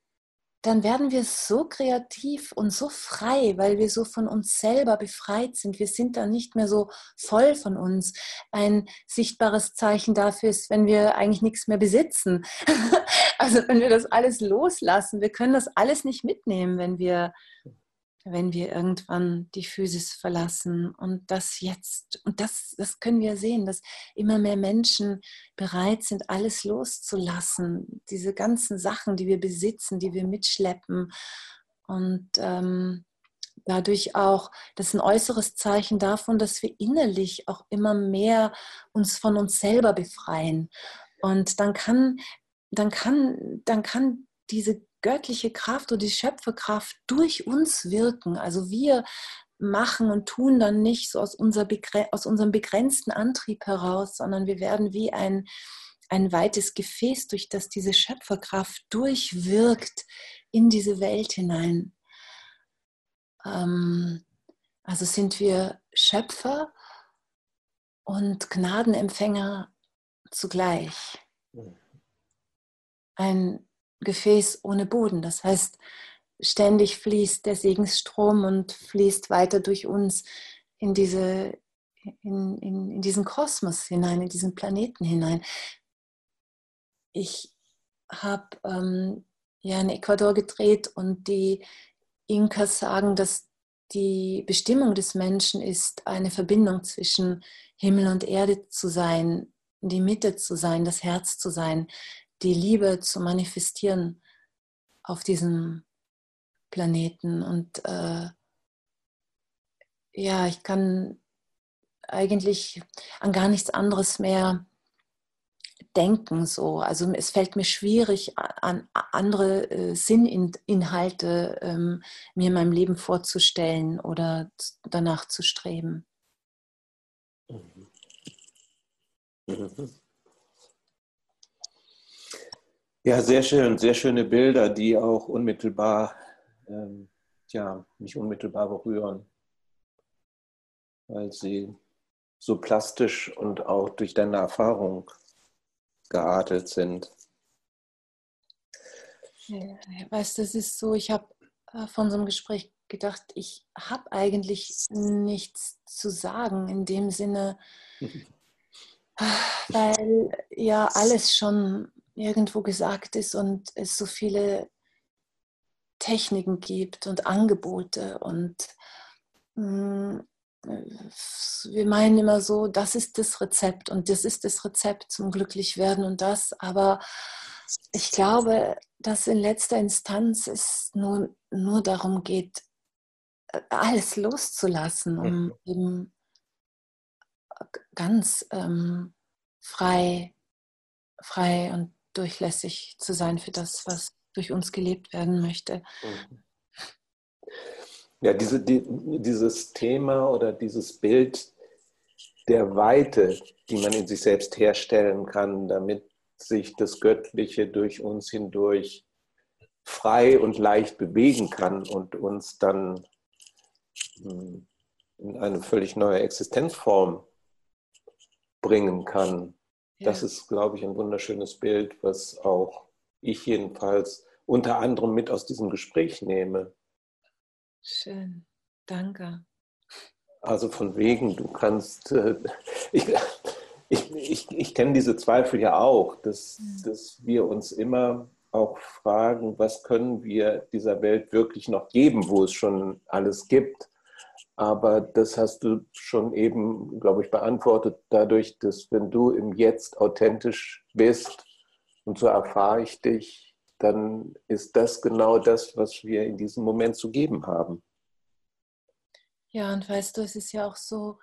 dann werden wir so kreativ und so frei, weil wir so von uns selber befreit sind. Wir sind dann nicht mehr so voll von uns. Ein sichtbares Zeichen dafür ist, wenn wir eigentlich nichts mehr besitzen. <laughs> also wenn wir das alles loslassen. Wir können das alles nicht mitnehmen, wenn wir wenn wir irgendwann die Physis verlassen. Und das jetzt, und das, das können wir sehen, dass immer mehr Menschen bereit sind, alles loszulassen. Diese ganzen Sachen, die wir besitzen, die wir mitschleppen. Und ähm, dadurch auch, das ist ein äußeres Zeichen davon, dass wir innerlich auch immer mehr uns von uns selber befreien. Und dann kann, dann kann, dann kann diese göttliche Kraft oder die Schöpferkraft durch uns wirken. Also wir machen und tun dann nicht so aus, unser aus unserem begrenzten Antrieb heraus, sondern wir werden wie ein, ein weites Gefäß, durch das diese Schöpferkraft durchwirkt in diese Welt hinein. Ähm, also sind wir Schöpfer und Gnadenempfänger zugleich. Ein Gefäß ohne Boden. Das heißt, ständig fließt der Segensstrom und fließt weiter durch uns in, diese, in, in, in diesen Kosmos hinein, in diesen Planeten hinein. Ich habe ähm, ja in Ecuador gedreht und die Inkas sagen, dass die Bestimmung des Menschen ist, eine Verbindung zwischen Himmel und Erde zu sein, die Mitte zu sein, das Herz zu sein, die Liebe zu manifestieren auf diesem Planeten. Und äh, ja, ich kann eigentlich an gar nichts anderes mehr denken. So. Also es fällt mir schwierig, an andere äh, Sinninhalte ähm, mir in meinem Leben vorzustellen oder danach zu streben. Mhm. Mhm. Ja, sehr schön, sehr schöne Bilder, die auch unmittelbar, ähm, ja, mich unmittelbar berühren, weil sie so plastisch und auch durch deine Erfahrung geartet sind. Ja, weißt du, es ist so, ich habe äh, von so einem Gespräch gedacht, ich habe eigentlich nichts zu sagen in dem Sinne, <laughs> weil ja alles schon irgendwo gesagt ist und es so viele Techniken gibt und Angebote und mh, mm, wir meinen immer so, das ist das Rezept und das ist das Rezept zum Glücklichwerden und das, aber ich glaube, dass in letzter Instanz es nur, nur darum geht, alles loszulassen, um mhm. eben ganz ähm, frei, frei und durchlässig zu sein für das, was durch uns gelebt werden möchte. Mhm. Ja, diese, die, dieses Thema oder dieses Bild der Weite, die man in sich selbst herstellen kann, damit sich das Göttliche durch uns hindurch frei und leicht bewegen kann und uns dann hm, in eine völlig neue Existenzform bringen kann. Das ist, glaube ich, ein wunderschönes Bild, was auch ich jedenfalls unter anderem mit aus diesem Gespräch nehme. Schön, danke. Also von wegen, du kannst, äh, <laughs> ich, ich, ich, ich kenne diese Zweifel ja auch, dass, mhm. dass wir uns immer auch fragen, was können wir dieser Welt wirklich noch geben, wo es schon alles gibt. Aber das hast du schon eben, glaube ich, beantwortet, dadurch, dass wenn du im Jetzt authentisch bist und so erfahre ich dich, dann ist das genau das, was wir in diesem Moment zu geben haben. Ja, und weißt du, es ist ja auch so,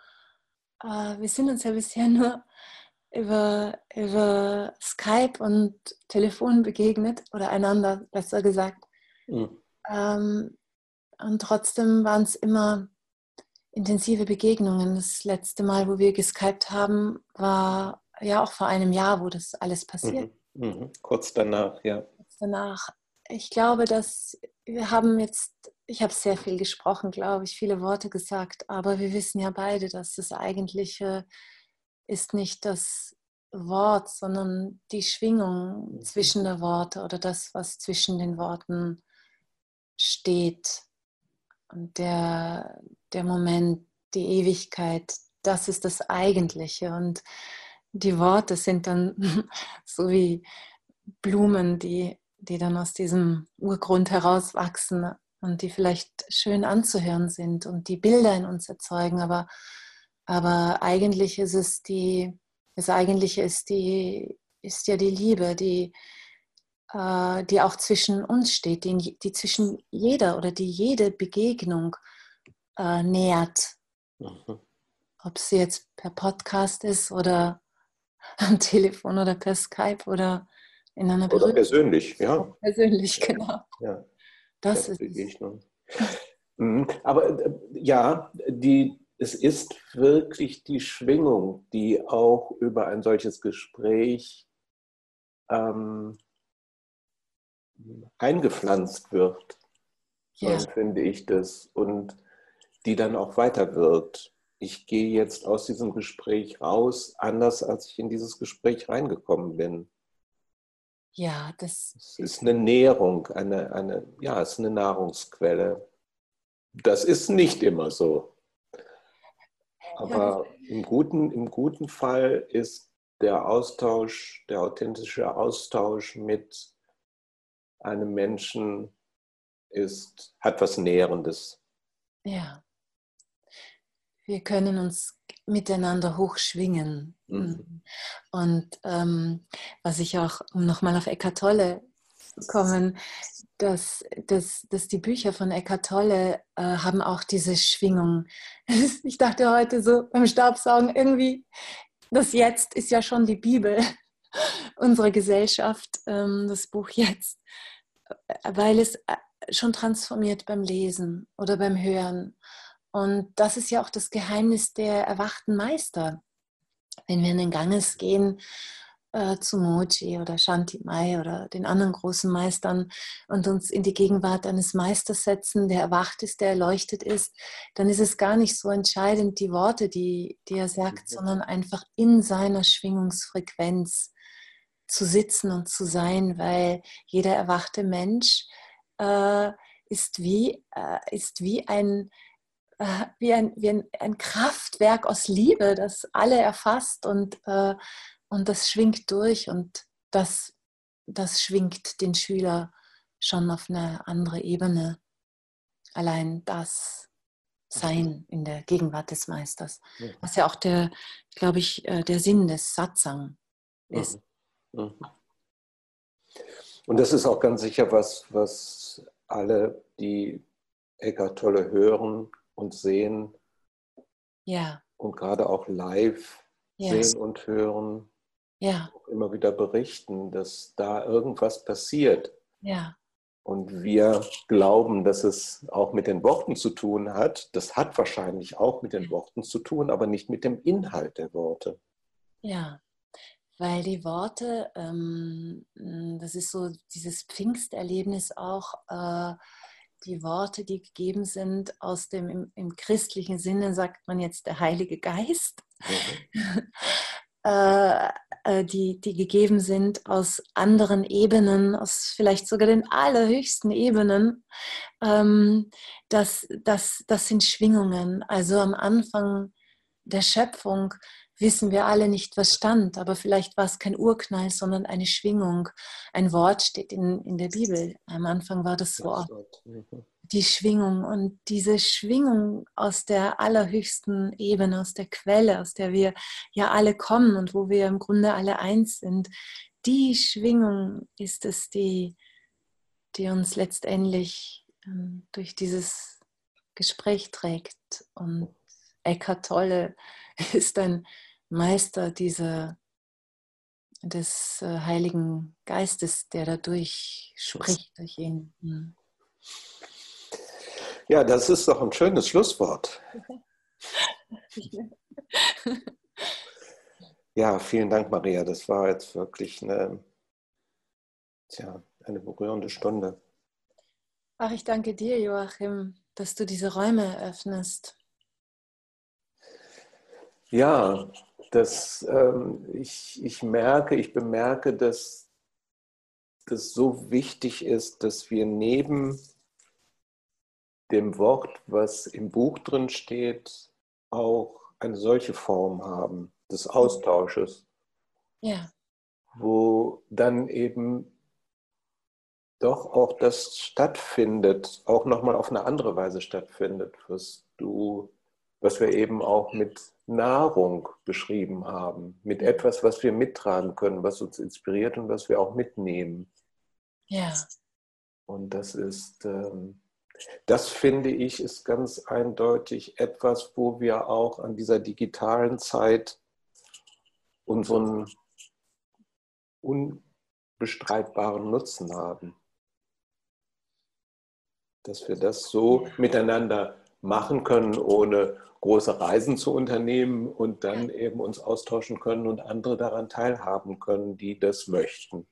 äh, wir sind uns ja bisher nur über, über Skype und Telefon begegnet oder einander, besser gesagt. Mhm. Ähm, und trotzdem waren es immer intensive Begegnungen. Das letzte Mal, wo wir geskypt haben, war ja auch vor einem Jahr, wo das alles passiert. Mhm. Mhm. Kurz danach, ja. Kurz danach. Ich glaube, dass wir haben jetzt, ich habe sehr viel gesprochen, glaube ich, viele Worte gesagt, aber wir wissen ja beide, dass das eigentliche ist nicht das Wort, sondern die Schwingung mhm. zwischen der Worte oder das, was zwischen den Worten steht. Und der, der Moment, die Ewigkeit, das ist das Eigentliche. Und die Worte sind dann <laughs> so wie Blumen, die, die dann aus diesem Urgrund herauswachsen und die vielleicht schön anzuhören sind und die Bilder in uns erzeugen. Aber, aber eigentlich ist es die, das Eigentliche ist, die, ist ja die Liebe, die, äh, die auch zwischen uns steht, die, die zwischen jeder oder die jede Begegnung äh, nährt. Mhm. Ob sie jetzt per Podcast ist oder <laughs> am Telefon oder per Skype oder in einer Oder persönlich, ja. Persönlich, genau. Ja. Das, das ist Begegnung. Mhm. Aber äh, ja, die, es ist wirklich die Schwingung, die auch über ein solches Gespräch ähm, eingepflanzt wird, ja. so finde ich das, und die dann auch weiter wird. Ich gehe jetzt aus diesem Gespräch raus, anders als ich in dieses Gespräch reingekommen bin. Ja, das es ist eine Nährung, eine, eine, ja, es ist eine Nahrungsquelle. Das ist nicht immer so. Aber im guten, im guten Fall ist der Austausch, der authentische Austausch mit einem Menschen ist, hat was Nährendes. Ja. Wir können uns miteinander hochschwingen. Mhm. Und ähm, was ich auch, um nochmal auf Eckart Tolle kommen, dass, dass, dass die Bücher von Eckart Tolle äh, haben auch diese Schwingung. <laughs> Ich dachte heute so beim Staubsaugen irgendwie, das Jetzt ist ja schon die Bibel <laughs> unserer Gesellschaft, ähm, das Buch Jetzt weil es äh, schon transformiert beim Lesen oder beim Hören. Und das ist ja auch das Geheimnis der erwachten Meister. Wenn wir in den Ganges gehen äh, zu Moji oder Shanti Mai oder den anderen großen Meistern und uns in die Gegenwart eines Meisters setzen, der erwacht ist, der erleuchtet ist, dann ist es gar nicht so entscheidend die Worte, die, die er sagt, mhm. sondern einfach in seiner Schwingungsfrequenz zu sitzen und zu sein, weil jeder erwachte Mensch äh, ist, wie, äh, ist wie, ein, äh, wie, ein, wie ein, ein, Kraftwerk aus Liebe, das alle erfasst und, äh, und das schwingt durch und das, das schwingt den Schüler schon auf eine andere Ebene. Allein das Sein in der Gegenwart des Meisters, was ja auch der, glaube ich, äh, der Sinn des Satsang ist. Mhm. Und das ist auch ganz sicher was, was alle, die Eckart Tolle hören und sehen ja. und gerade auch live ja. sehen und hören, ja. immer wieder berichten, dass da irgendwas passiert. Ja. Und wir glauben, dass es auch mit den Worten zu tun hat. Das hat wahrscheinlich auch mit den Worten zu tun, aber nicht mit dem Inhalt der Worte. Ja, weil die Worte, ähm, das ist so dieses Pfingsterlebnis auch, äh, die Worte, die gegeben sind aus dem, im, im, christlichen Sinne sagt man jetzt der Heilige Geist, mhm. <laughs> äh, äh, die, die gegeben sind aus anderen Ebenen, aus vielleicht sogar den allerhöchsten Ebenen, ähm, das, das, das sind Schwingungen. Also am Anfang der Schöpfung wissen wir alle nicht, was stand, aber vielleicht war es kein Urknall, sondern eine Schwingung. Ein Wort steht in, in der Bibel. Am Anfang war das Wort. Mhm. Die Schwingung und diese Schwingung aus der allerhöchsten Ebene, aus der Quelle, aus der wir ja alle kommen und wo wir im Grunde alle eins sind, die Schwingung ist es, die, die uns letztendlich ähm, durch dieses Gespräch trägt. Und Eckhart Tolle <laughs> ist ein Meister dieser, des äh, Heiligen Geistes, der dadurch spricht durch ihn. Hm. Ja, das ist doch ein schönes Schlusswort. <laughs> Ja, vielen Dank, Maria. Das war jetzt wirklich eine, tja, eine berührende Stunde. Ach, ich danke dir, Joachim, dass du diese Räume eröffnest. Ja, das, ähm, ich, ich merke, ich bemerke, dass das so wichtig ist, dass wir neben dem Wort, was im Buch drin steht, auch eine solche Form haben des Austausches. Ja. Wo dann eben doch auch das stattfindet, auch nochmal auf eine andere Weise stattfindet, was du, was wir eben auch mit Nahrung beschrieben haben, mit etwas, was wir mittragen können, was uns inspiriert und was wir auch mitnehmen. Ja. Und das ist, ähm, das finde ich, ist ganz eindeutig etwas, wo wir auch an dieser digitalen Zeit unseren unbestreitbaren Nutzen haben. Dass wir das so miteinander machen können, ohne große Reisen zu unternehmen und dann eben uns austauschen können und andere daran teilhaben können, die das möchten.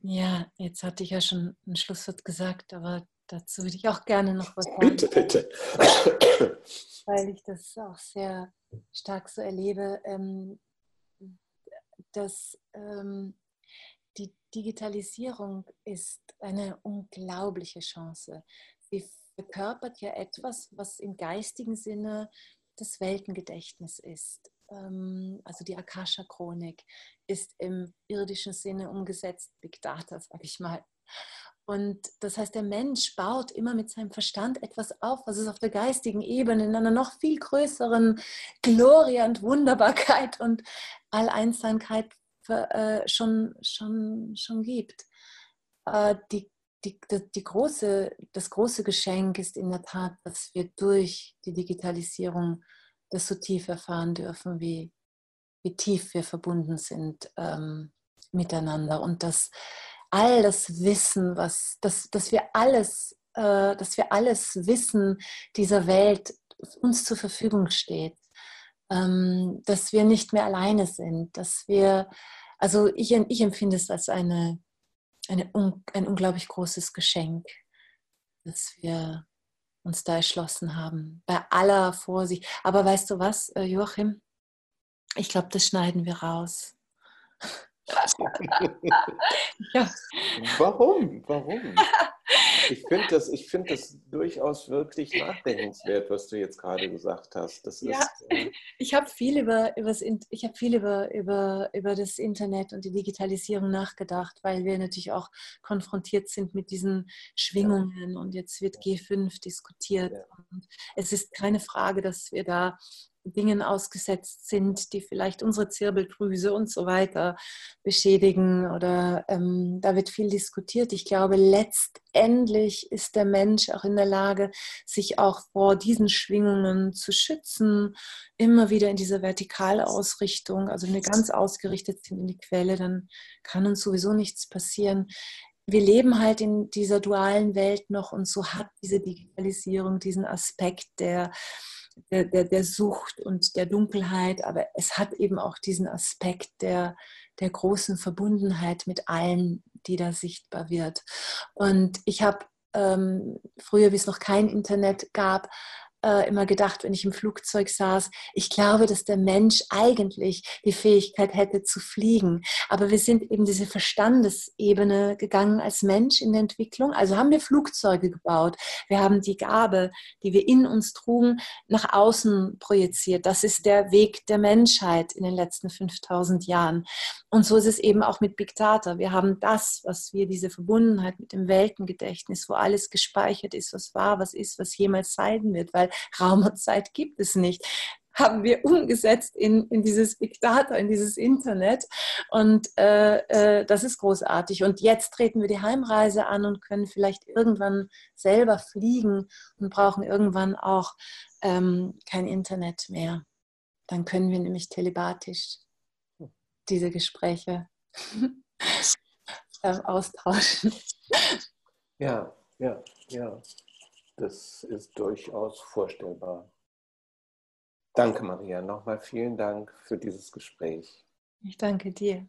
Ja, jetzt hatte ich ja schon ein Schlusswort gesagt, aber dazu würde ich auch gerne noch was sagen. Bitte, bitte. <coughs> Weil ich das auch sehr stark so erlebe. Ähm, dass ähm, die Digitalisierung ist eine unglaubliche Chance. Sie verkörpert ja etwas, was im geistigen Sinne das Weltengedächtnis ist. Ähm, also die Akasha-Chronik ist im irdischen Sinne umgesetzt, Big Data, sage ich mal. Und das heißt, der Mensch baut immer mit seinem Verstand etwas auf, was es auf der geistigen Ebene in einer noch viel größeren Gloria und Wunderbarkeit und Alleinseinkeit äh, schon, schon, schon gibt. Äh, die, die, die große, das große Geschenk ist in der Tat, dass wir durch die Digitalisierung das so tief erfahren dürfen, wie, wie tief wir verbunden sind ähm, miteinander. Und dass all das Wissen, was, dass, dass wir alles, äh, dass wir alles Wissen dieser Welt uns zur Verfügung steht, ähm, dass wir nicht mehr alleine sind, dass wir, also ich, ich empfinde es als eine, eine, ein unglaublich großes Geschenk, dass wir uns da erschlossen haben, bei aller Vorsicht. Aber weißt du was, äh, Joachim? Ich glaube, das schneiden wir raus. <laughs> ja. Warum? Warum? Ich finde das, find das durchaus wirklich nachdenkenswert, was du jetzt gerade gesagt hast. Das ja, äh, ich habe viel, über, ich hab viel über, über, über das Internet und die Digitalisierung nachgedacht, weil wir natürlich auch konfrontiert sind mit diesen Schwingungen und jetzt wird G5 diskutiert. Ja. es ist keine Frage, dass wir da Dingen ausgesetzt sind, die vielleicht unsere Zirbeldrüse und so weiter beschädigen oder ähm, da wird viel diskutiert. Ich glaube, letztendlich ist der Mensch auch in der Lage, sich auch vor diesen Schwingungen zu schützen, immer wieder in diese vertikale Ausrichtung, also wenn wir ganz ausgerichtet sind in die Quelle, dann kann uns sowieso nichts passieren wir leben halt in dieser dualen Welt noch und so hat diese Digitalisierung diesen Aspekt der der, der, der Sucht und der Dunkelheit, aber es hat eben auch diesen Aspekt der, der großen Verbundenheit mit allen, die da sichtbar wird. Und ich habe ähm, früher, wie es noch kein Internet gab, äh, immer gedacht, wenn ich im Flugzeug saß, ich glaube, dass der Mensch eigentlich die Fähigkeit hätte zu fliegen. Aber wir sind eben diese Verstandesebene gegangen als Mensch in der Entwicklung. Also haben wir Flugzeuge gebaut. Wir haben die Gabe, die wir in uns trugen, nach außen projiziert. Das ist der Weg der Menschheit in den letzten 5000 Jahren. Und so ist es eben auch mit Big Data. Wir haben das, was wir, diese Verbundenheit mit dem Weltengedächtnis, wo alles gespeichert ist, was war, was ist, was jemals sein wird, weil Raum und Zeit gibt es nicht haben wir umgesetzt in, in dieses Big Data, in dieses Internet. Und äh, äh, das ist großartig. Und jetzt treten wir die Heimreise an und können vielleicht irgendwann selber fliegen und brauchen irgendwann auch ähm, kein Internet mehr. Dann können wir nämlich telepathisch diese Gespräche <laughs> ähm, austauschen. Ja, ja, ja. Das ist durchaus vorstellbar. Danke, Maria. Nochmal vielen Dank für dieses Gespräch. Ich danke dir.